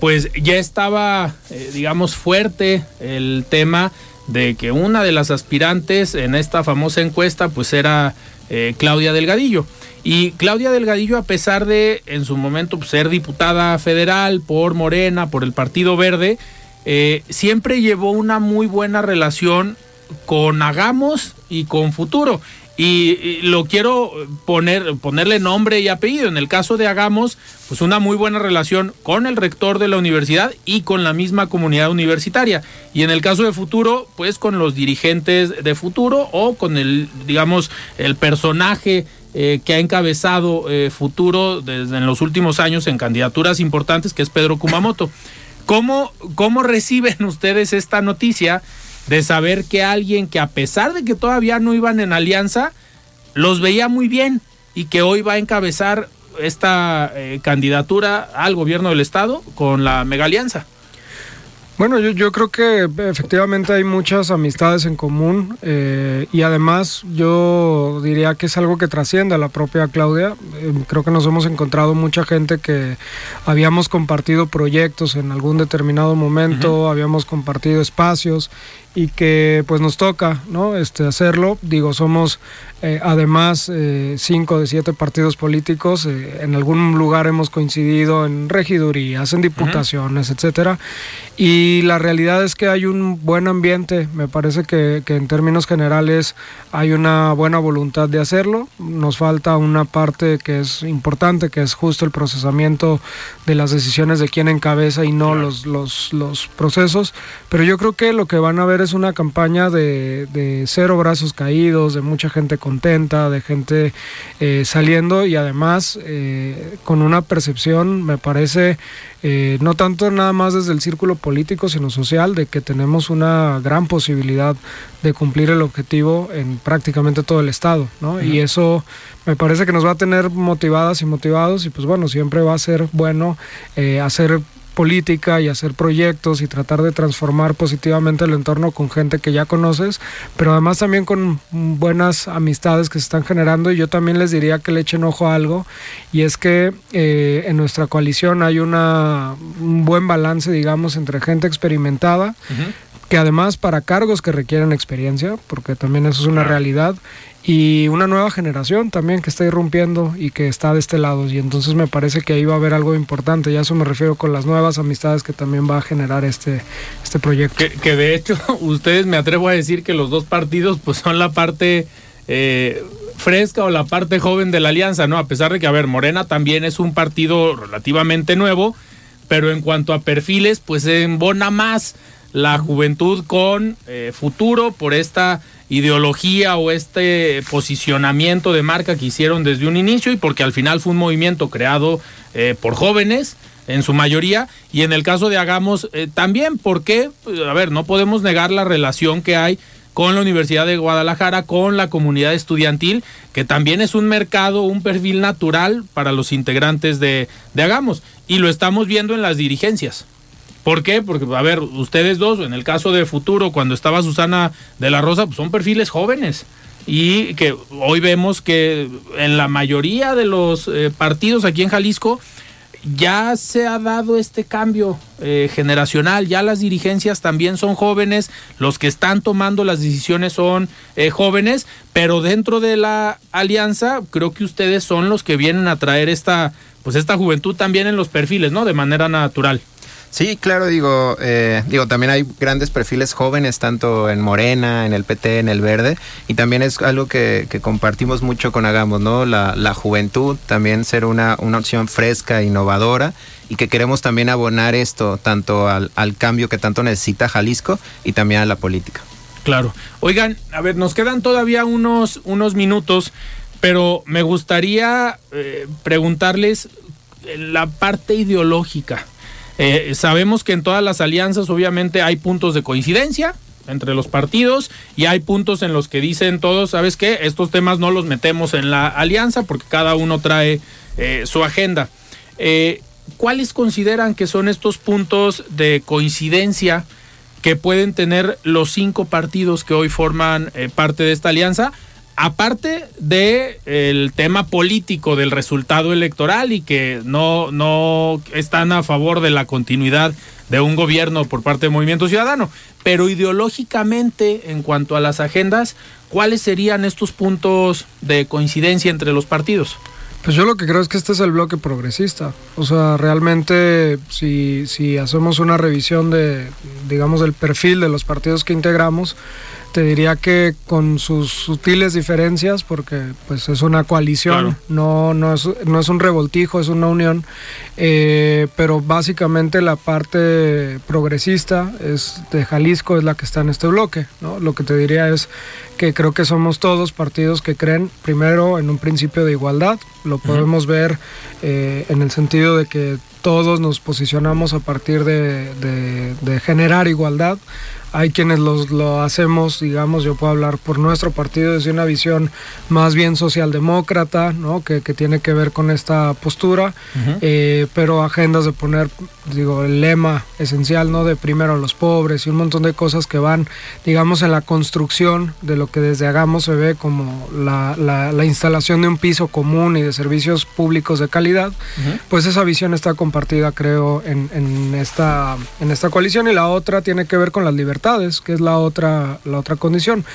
pues ya estaba, eh, digamos, fuerte el tema de que una de las aspirantes en esta famosa encuesta pues era eh, Claudia Delgadillo. Y Claudia Delgadillo, a pesar de en su momento pues, ser diputada federal por Morena, por el Partido Verde, eh, siempre llevó una muy buena relación con Hagamos y con Futuro. Y, lo quiero poner, ponerle nombre y apellido. En el caso de Hagamos, pues una muy buena relación con el rector de la universidad y con la misma comunidad universitaria. Y en el caso de Futuro, pues con los dirigentes de Futuro o con el, digamos, el personaje eh, que ha encabezado eh, Futuro desde en los últimos años en candidaturas importantes, que es Pedro Kumamoto. ¿Cómo, ¿Cómo reciben [laughs] ustedes esta noticia de saber que alguien que a pesar de que todavía no iban en alianza, los veía muy bien y que hoy va a encabezar esta eh, candidatura al gobierno del estado con la mega alianza? Bueno, yo, yo, creo que efectivamente hay muchas amistades en común eh, y además yo diría que es algo que trasciende a la propia Claudia. Eh, creo que nos hemos encontrado mucha gente que habíamos compartido proyectos en algún determinado momento, uh -huh. habíamos compartido espacios y que pues nos toca no este hacerlo. Digo somos eh, además eh, cinco de siete partidos políticos eh, en algún lugar hemos coincidido en regidurías en diputaciones uh -huh. etcétera. Y la realidad es que hay un buen ambiente. Me parece que, que, en términos generales hay una buena voluntad de hacerlo. Nos falta una parte que es importante que es justo el procesamiento de las decisiones de quién encabeza y no claro. los, los, los procesos. Pero yo creo que lo que van a ver es una campaña de, de cero brazos caídos, de mucha gente contenta, de gente eh, saliendo y además eh, con una percepción, me parece, eh, no tanto nada más desde el círculo político, sino social, de que tenemos una gran posibilidad de cumplir el objetivo en prácticamente todo el Estado, ¿no? Y eso me parece que nos va a tener motivadas y motivados y pues bueno, siempre va a ser bueno hacer política y hacer proyectos y tratar de transformar positivamente el entorno con gente que ya conoces, pero además también con buenas amistades que se están generando. Y yo también les diría que le echen ojo a algo y es que eh, en nuestra coalición hay una, un buen balance, digamos, entre gente experimentada, que además para cargos que requieren experiencia, porque también eso es una realidad, y una nueva generación también que está irrumpiendo y que está de este lado. Y entonces me parece que ahí va a haber algo importante. Y a eso me refiero con las nuevas amistades que también va a generar este, este proyecto. Que, de hecho, [laughs] ustedes me atrevo a decir que los dos partidos pues son la parte eh, fresca o la parte joven de la alianza, ¿no? A pesar de que, a ver, Morena también es un partido relativamente nuevo, pero en cuanto a perfiles, pues embona más la juventud con eh, futuro por esta ideología o este posicionamiento de marca que hicieron desde un inicio y porque al final fue un movimiento creado eh, por jóvenes en su mayoría y en el caso de Hagamos eh, también porque, a ver, no podemos negar la relación que hay con la Universidad de Guadalajara, con la comunidad estudiantil, que también es un mercado, un perfil natural para los integrantes de, de Hagamos. Y lo estamos viendo en las dirigencias. ¿Por qué? Porque, a ver, ustedes dos, en el caso de Futuro, cuando estaba Susana de la Rosa, pues son perfiles jóvenes. Y que hoy vemos que en la mayoría de los eh, partidos aquí en Jalisco ya se ha dado este cambio eh, generacional, ya las dirigencias también son jóvenes, los que están tomando las decisiones son eh, jóvenes, pero dentro de la alianza creo que ustedes son los que vienen a traer esta, pues esta juventud también en los perfiles, ¿no? De manera natural. Sí, claro, digo, eh, digo, también hay grandes perfiles jóvenes, tanto en Morena, en el PT, en el Verde, y también es algo que, compartimos mucho con Hagamos, ¿no? La, la juventud, también ser una, una, opción fresca, innovadora, y que queremos también abonar esto tanto al, al cambio que tanto necesita Jalisco y también a la política. Claro. Oigan, a ver, nos quedan todavía unos, unos minutos, pero me gustaría eh, preguntarles la parte ideológica. Eh, sabemos que en todas las alianzas obviamente hay puntos de coincidencia entre los partidos y hay puntos en los que dicen todos, ¿sabes qué? Estos temas no los metemos en la alianza porque cada uno trae eh, su agenda. Eh, ¿Cuáles consideran que son estos puntos de coincidencia que pueden tener los cinco partidos que hoy forman parte de esta alianza? Aparte de el tema político del resultado electoral y que no, no están a favor de la continuidad de un gobierno por parte del Movimiento Ciudadano, pero ideológicamente en cuanto a las agendas, ¿cuáles serían estos puntos de coincidencia entre los partidos? Pues yo lo que creo es que este es el bloque progresista. O sea, realmente si, si hacemos una revisión de, digamos, del perfil de los partidos que integramos, te diría que con sus sutiles diferencias, porque pues es una coalición, no, no, es, no es un revoltijo, es una unión, eh, pero básicamente la parte progresista es de Jalisco es la que está en este bloque. ¿no? Lo que te diría es que creo que somos todos partidos que creen primero en un principio de igualdad, lo podemos ver eh, en el sentido de que todos nos posicionamos a partir de, de generar igualdad hay quienes los, lo hacemos, digamos, yo puedo hablar por nuestro partido desde una visión más bien socialdemócrata, ¿no? que, que tiene que ver con esta postura, eh, pero agendas de poner, digo, el lema esencial, ¿no? de primero a los pobres y un montón de cosas que van, digamos, en la construcción de lo que desde Hagamos se ve como la, la, instalación de un piso común y de servicios públicos de calidad, pues esa visión está compartida, creo, en, en, esta, en esta coalición y la otra tiene que ver con las libertades que es la otra, la otra condición.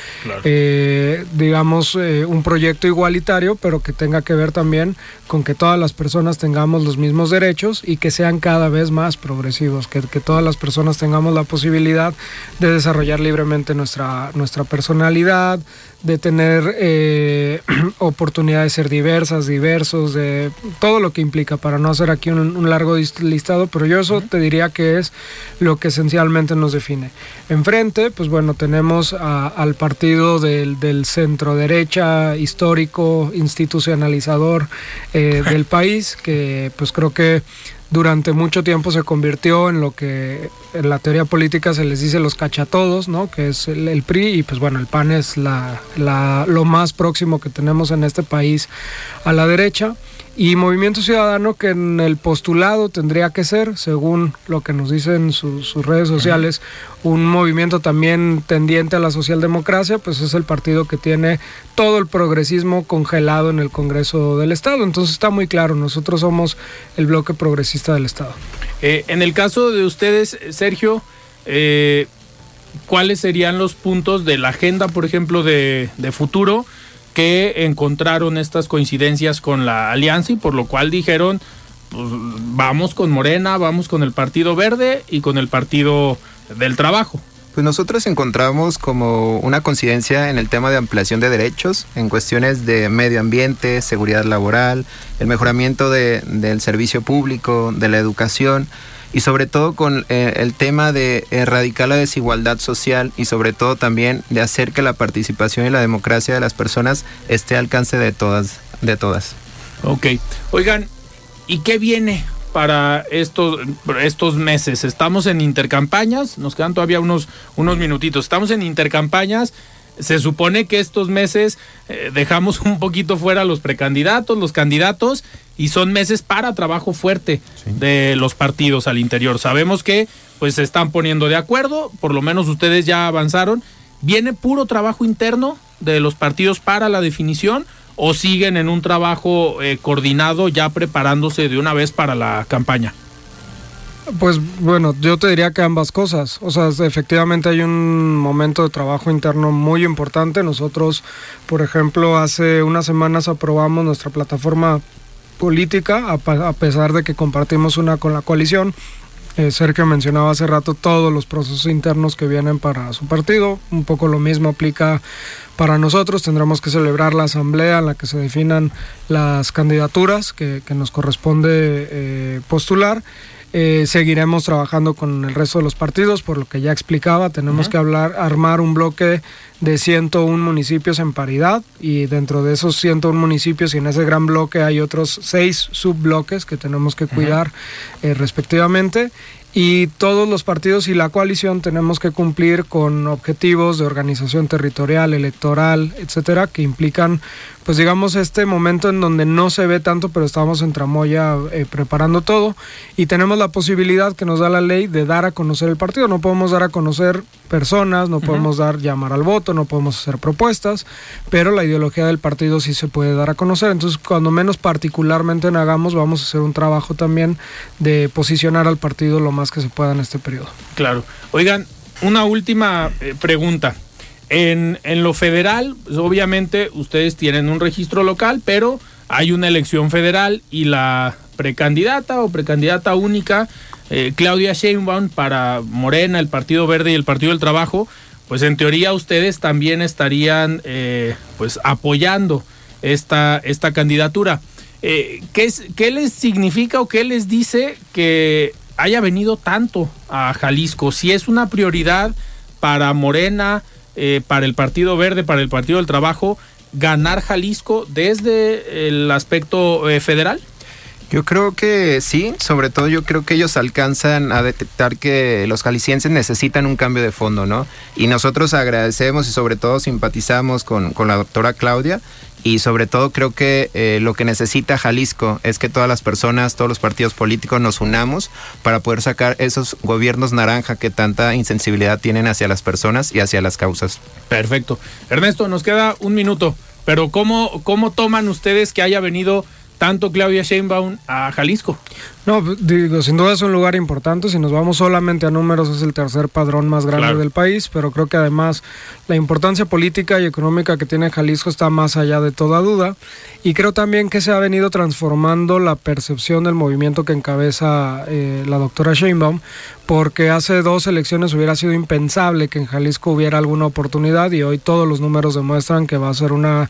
Eh, digamos, eh, un proyecto igualitario, pero que tenga que ver también con que todas las personas tengamos los mismos derechos y que sean cada vez más progresivos, que, que todas las personas tengamos la posibilidad de desarrollar libremente nuestra, nuestra personalidad, de tener eh, [clears throat] oportunidad de ser diversas, diversos, de todo lo que implica, para no hacer aquí un, largo listado, pero yo eso te diría que es lo que esencialmente nos define. En enfrente, pues bueno, tenemos al partido del, del, centro derecha histórico, institucionalizador eh, [laughs] del país, que pues creo que durante mucho tiempo se convirtió en lo que en la teoría política se les dice los cachatodos, ¿no? que es el, PRI, y pues bueno, el PAN es la, lo más próximo que tenemos en este país a la derecha. Y Movimiento Ciudadano que en el postulado tendría que ser, según lo que nos dicen sus redes sociales, un movimiento también tendiente a la socialdemocracia, pues es el partido que tiene todo el progresismo congelado en el Congreso del Estado. Entonces está muy claro, nosotros somos el bloque progresista del Estado. Eh, en el caso de ustedes, Sergio, eh, ¿cuáles serían los puntos de la agenda, por ejemplo, de, de futuro? Que encontraron estas coincidencias con la alianza y por lo cual dijeron, pues vamos con Morena, vamos con el Partido Verde y con el Partido del Trabajo. Pues nosotros encontramos como una coincidencia en el tema de ampliación de derechos, en cuestiones de medio ambiente, seguridad laboral, el mejoramiento de, del servicio público, de la educación y sobre todo con eh, el tema de erradicar la desigualdad social y sobre todo también de hacer que la participación y la democracia de las personas esté al alcance de todas, de todas. Ok. Oigan, ¿y qué viene para estos, estos meses? Estamos en intercampañas, nos quedan todavía unos, unos minutitos. Estamos en intercampañas se supone que estos meses eh, dejamos [laughs] un poquito fuera los precandidatos, los candidatos, y son meses para trabajo fuerte de los partidos al interior. Sabemos que pues se están poniendo de acuerdo, por lo menos ustedes ya avanzaron. ¿Viene puro trabajo interno de los partidos para la definición o siguen en un trabajo eh, coordinado ya preparándose de una vez para la campaña? Pues bueno, yo te diría que ambas cosas. O sea, efectivamente hay un momento de trabajo interno muy importante. Nosotros, por ejemplo, hace unas semanas aprobamos nuestra plataforma política, a, pesar de que compartimos una con la coalición. Eh, Sergio mencionaba hace rato todos los procesos internos que vienen para su partido. Un poco lo mismo aplica para nosotros. Tendremos que celebrar la asamblea en la que se definan las candidaturas que, nos corresponde eh, postular. Eh, seguiremos trabajando con el resto de los partidos, por lo que ya explicaba, tenemos que hablar, armar un bloque de 101 municipios en paridad y dentro de esos 101 municipios y en ese gran bloque hay otros seis subbloques que tenemos que cuidar eh, respectivamente y todos los partidos y la coalición tenemos que cumplir con objetivos de organización territorial, electoral, etcétera, que implican, pues digamos, este momento en donde no se ve tanto, pero estamos en tramoya eh, preparando todo y tenemos la posibilidad que nos da la ley de dar a conocer el partido. No podemos dar a conocer personas, no podemos dar llamar al voto, no podemos hacer propuestas, pero la ideología del partido sí se puede dar a conocer. Entonces, cuando menos particularmente en hagamos, vamos a hacer un trabajo también de posicionar al partido lo más que se pueda en este periodo. Claro. Oigan, una última eh, pregunta. En, en, lo federal, pues, obviamente ustedes tienen un registro local, pero hay una elección federal y la precandidata o precandidata única, eh, Claudia Sheinbaum, para Morena, el Partido Verde y el Partido del Trabajo, pues en teoría ustedes también estarían eh, pues apoyando esta, esta candidatura. ¿qué, ¿Qué les significa o qué les dice que haya venido tanto a Jalisco, si es una prioridad para Morena, eh, para el Partido Verde, para el Partido del Trabajo, ganar Jalisco desde el aspecto eh, federal? Yo creo que sí, sobre todo yo creo que ellos alcanzan a detectar que los jaliscienses necesitan un cambio de fondo, ¿no? Y nosotros agradecemos y sobre todo simpatizamos con, con la doctora Claudia y sobre todo creo que eh, lo que necesita Jalisco es que todas las personas, todos los partidos políticos nos unamos para poder sacar esos gobiernos naranja que tanta insensibilidad tienen hacia las personas y hacia las causas. Perfecto. Ernesto, nos queda un minuto, pero ¿cómo, cómo toman ustedes que haya venido tanto Claudia Sheinbaum a Jalisco? No, digo, sin duda es un lugar importante. Si nos vamos solamente a números, es el tercer padrón más grande del país, pero creo que además la importancia política y económica que tiene Jalisco está más allá de toda duda. Y creo también que se ha venido transformando la percepción del movimiento que encabeza eh, la doctora Sheinbaum, porque hace dos elecciones hubiera sido impensable que en Jalisco hubiera alguna oportunidad y hoy todos los números demuestran que va a ser una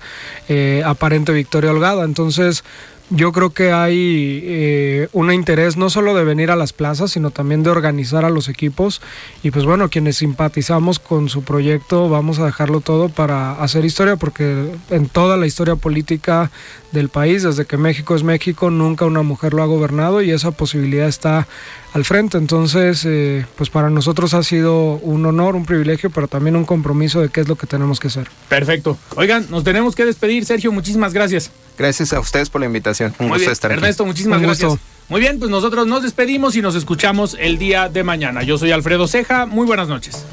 eh, aparente victoria holgada. Entonces, yo creo que hay eh, un interés no solo de venir a las plazas, sino también de organizar a los equipos. Y pues bueno, quienes simpatizamos con su proyecto, vamos a dejarlo todo para hacer historia, porque en toda la historia política del país, desde que México es México, nunca una mujer lo ha gobernado y esa posibilidad está al frente. Entonces, eh, pues para nosotros ha sido un honor, un privilegio, pero también un compromiso de qué es lo que tenemos que hacer. Perfecto. Oigan, nos tenemos que despedir. Sergio, muchísimas gracias. Gracias a ustedes por la invitación. Un Muy gusto bien. estar aquí. Ernesto, muchísimas Un gracias. gusto. Muy bien, pues nosotros nos despedimos y nos escuchamos el día de mañana. Yo soy Alfredo Ceja. Muy buenas noches.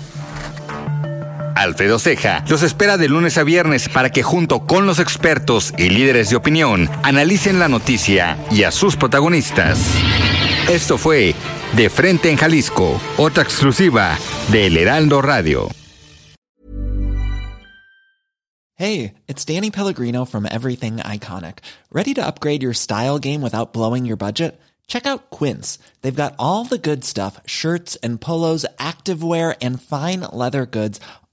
Alfredo Ceja los espera de lunes a viernes para que junto con los expertos y líderes de opinión analicen la noticia y a sus protagonistas. Esto fue De Frente en Jalisco, otra exclusiva de El Heraldo Radio. Hey, it's Danny Pellegrino from Everything Iconic. Ready to upgrade your style game without blowing your budget? Check out Quince. They've got all the good stuff shirts and polos, activewear, and fine leather goods,